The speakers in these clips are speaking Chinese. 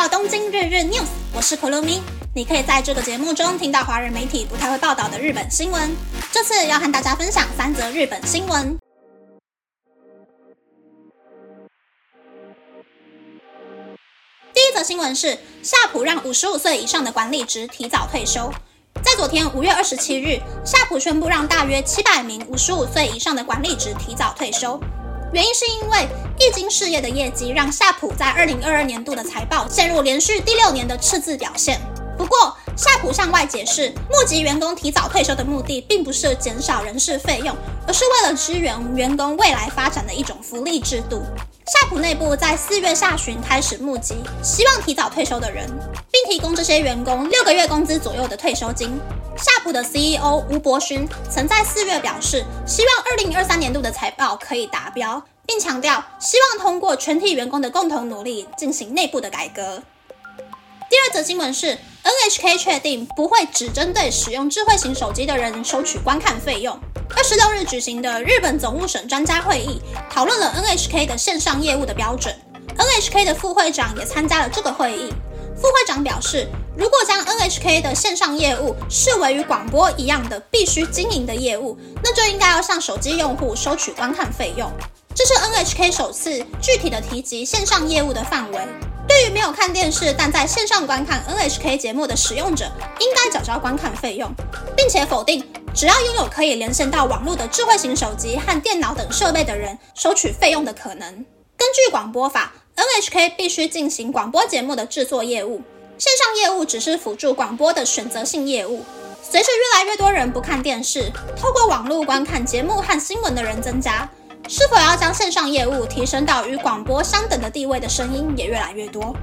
到东京日日 news，我是可露咪。你可以在这个节目中听到华人媒体不太会报道的日本新闻。这次要和大家分享三则日本新闻。第一则新闻是夏普让五十五岁以上的管理职提早退休。在昨天五月二十七日，夏普宣布让大约七百名五十五岁以上的管理职提早退休。原因是因为易经事业的业绩让夏普在二零二二年度的财报陷入连续第六年的赤字表现。不过，夏普向外解释，募集员工提早退休的目的并不是减少人事费用，而是为了支援员工未来发展的一种福利制度。夏普内部在四月下旬开始募集希望提早退休的人，并提供这些员工六个月工资左右的退休金。夏普的 CEO 吴伯勋曾在四月表示，希望二零二三年度的财报可以达标，并强调希望通过全体员工的共同努力进行内部的改革。第二则新闻是，NHK 确定不会只针对使用智慧型手机的人收取观看费用。二十六日举行的日本总务省专家会议讨论了 NHK 的线上业务的标准，NHK 的副会长也参加了这个会议。副会长表示，如果将 NHK 的线上业务视为与广播一样的必须经营的业务，那就应该要向手机用户收取观看费用。这是 NHK 首次具体的提及线上业务的范围。对于没有看电视但在线上观看 NHK 节目的使用者，应该缴交观看费用，并且否定只要拥有可以连线到网络的智慧型手机和电脑等设备的人收取费用的可能。根据广播法。NHK 必须进行广播节目的制作业务，线上业务只是辅助广播的选择性业务。随着越来越多人不看电视，透过网络观看节目和新闻的人增加，是否要将线上业务提升到与广播相等的地位的声音也越来越多。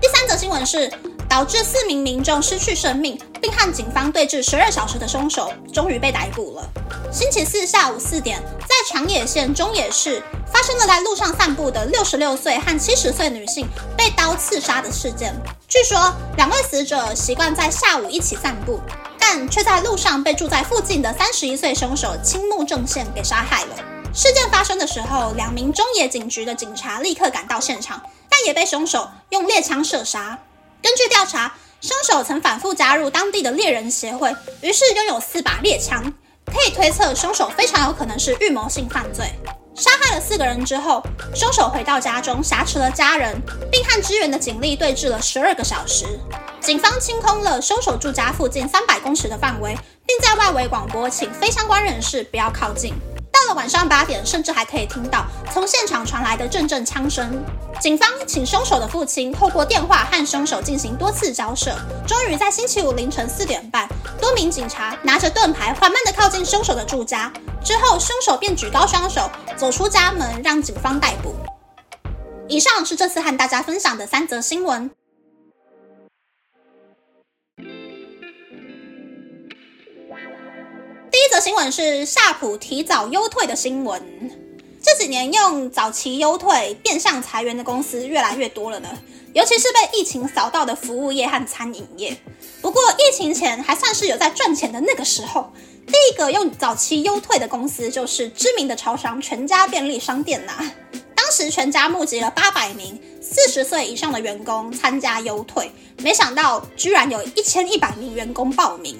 第三则新闻是，导致四名民众失去生命并和警方对峙十二小时的凶手终于被逮捕了。星期四下午四点，在长野县中野市。发生了在路上散步的六十六岁和七十岁女性被刀刺杀的事件。据说，两位死者习惯在下午一起散步，但却在路上被住在附近的三十一岁凶手青木正宪给杀害了。事件发生的时候，两名中野警局的警察立刻赶到现场，但也被凶手用猎枪射杀。根据调查，凶手曾反复加入当地的猎人协会，于是拥有四把猎枪，可以推测凶手非常有可能是预谋性犯罪。杀害了四个人之后，凶手回到家中挟持了家人，并和支援的警力对峙了十二个小时。警方清空了凶手住家附近三百公尺的范围，并在外围广播，请非相关人士不要靠近。到了晚上八点，甚至还可以听到从现场传来的阵阵枪声。警方请凶手的父亲透过电话和凶手进行多次交涉，终于在星期五凌晨四点半，多名警察拿着盾牌缓慢地靠近凶手的住家。之后，凶手便举高双手走出家门，让警方逮捕。以上是这次和大家分享的三则新闻。新闻是夏普提早优退的新闻。这几年用早期优退变相裁员的公司越来越多了呢，尤其是被疫情扫到的服务业和餐饮业。不过疫情前还算是有在赚钱的那个时候，第一个用早期优退的公司就是知名的超商全家便利商店呐。当时全家募集了八百名四十岁以上的员工参加优退，没想到居然有一千一百名员工报名。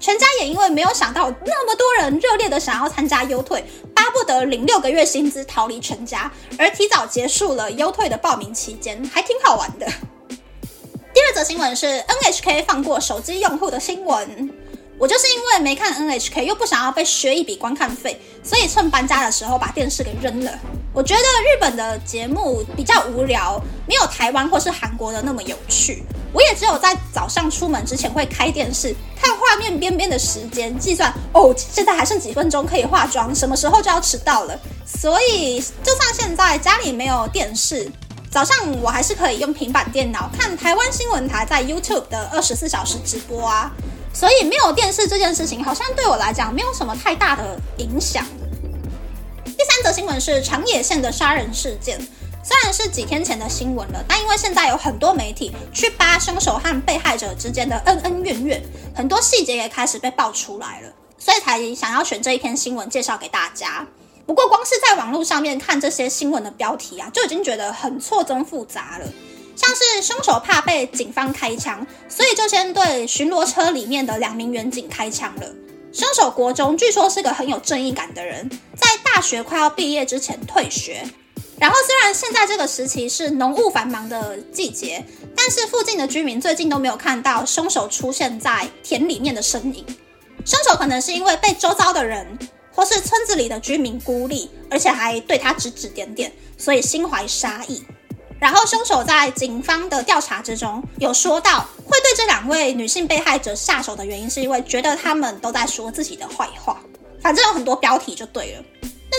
全家也因为没有想到那么多人热烈的想要参加优退，巴不得领六个月薪资逃离全家，而提早结束了优退的报名期间，还挺好玩的。第二则新闻是 NHK 放过手机用户的新闻。我就是因为没看 NHK，又不想要被削一笔观看费，所以趁搬家的时候把电视给扔了。我觉得日本的节目比较无聊，没有台湾或是韩国的那么有趣。我也只有在早上出门之前会开电视，看画面边边的时间，计算哦，现在还剩几分钟可以化妆，什么时候就要迟到了。所以就算现在家里没有电视，早上我还是可以用平板电脑看台湾新闻台在 YouTube 的二十四小时直播啊。所以没有电视这件事情，好像对我来讲没有什么太大的影响。第三则新闻是长野县的杀人事件，虽然是几天前的新闻了，但因为现在有很多媒体去扒凶手和被害者之间的恩恩怨怨，很多细节也开始被爆出来了，所以才想要选这一篇新闻介绍给大家。不过光是在网络上面看这些新闻的标题啊，就已经觉得很错综复杂了。像是凶手怕被警方开枪，所以就先对巡逻车里面的两名员警开枪了。凶手国中据说是个很有正义感的人，在大学快要毕业之前退学。然后虽然现在这个时期是浓雾繁忙的季节，但是附近的居民最近都没有看到凶手出现在田里面的身影。凶手可能是因为被周遭的人或是村子里的居民孤立，而且还对他指指点点，所以心怀杀意。然后凶手在警方的调查之中有说到，会对这两位女性被害者下手的原因，是因为觉得他们都在说自己的坏话。反正有很多标题就对了。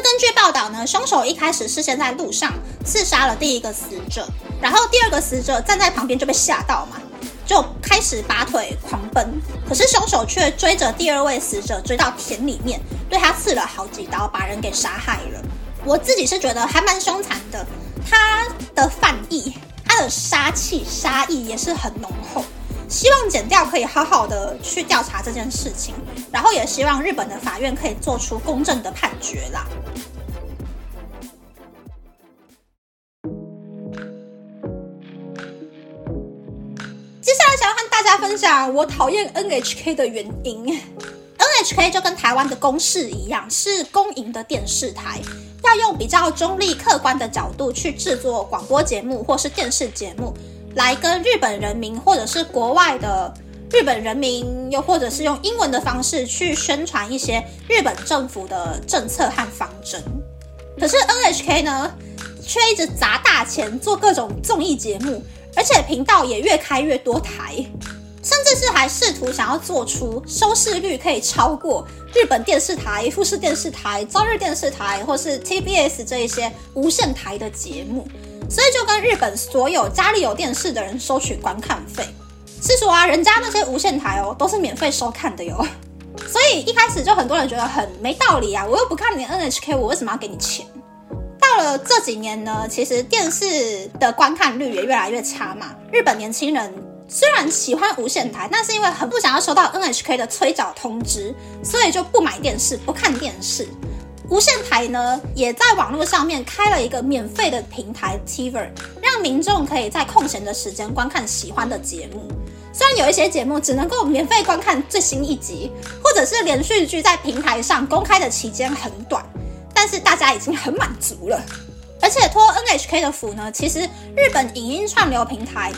根据报道呢，凶手一开始是先在路上刺杀了第一个死者，然后第二个死者站在旁边就被吓到嘛，就开始拔腿狂奔。可是凶手却追着第二位死者追到田里面，对他刺了好几刀，把人给杀害了。我自己是觉得还蛮凶残的。他的犯意，他的杀气、杀意也是很浓厚。希望剪掉可以好好的去调查这件事情，然后也希望日本的法院可以做出公正的判决啦。家分享我讨厌 NHK 的原因。NHK 就跟台湾的公视一样，是公营的电视台。要用比较中立、客观的角度去制作广播节目或是电视节目，来跟日本人民或者是国外的日本人民，又或者是用英文的方式去宣传一些日本政府的政策和方针。可是 NHK 呢，却一直砸大钱做各种综艺节目，而且频道也越开越多台。甚至是还试图想要做出收视率可以超过日本电视台、富士电视台、朝日电视台或是 TBS 这一些无线台的节目，所以就跟日本所有家里有电视的人收取观看费。是说啊，人家那些无线台哦都是免费收看的哟。所以一开始就很多人觉得很没道理啊，我又不看你 NHK，我为什么要给你钱？到了这几年呢，其实电视的观看率也越来越差嘛，日本年轻人。虽然喜欢无线台，但是因为很不想要收到 NHK 的催缴通知，所以就不买电视，不看电视。无线台呢，也在网络上面开了一个免费的平台 TVer，让民众可以在空闲的时间观看喜欢的节目。虽然有一些节目只能够免费观看最新一集，或者是连续剧在平台上公开的期间很短，但是大家已经很满足了。而且托 NHK 的福呢，其实日本影音串流平台。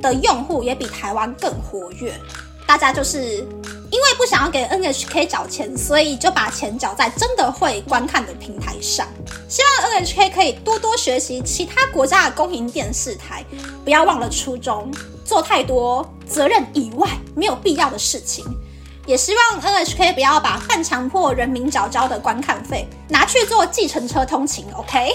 的用户也比台湾更活跃，大家就是因为不想要给 NHK 缴钱，所以就把钱缴在真的会观看的平台上。希望 NHK 可以多多学习其他国家的公营电视台，不要忘了初衷，做太多责任以外没有必要的事情。也希望 NHK 不要把半强迫人民缴交的观看费拿去做计程车通勤，OK？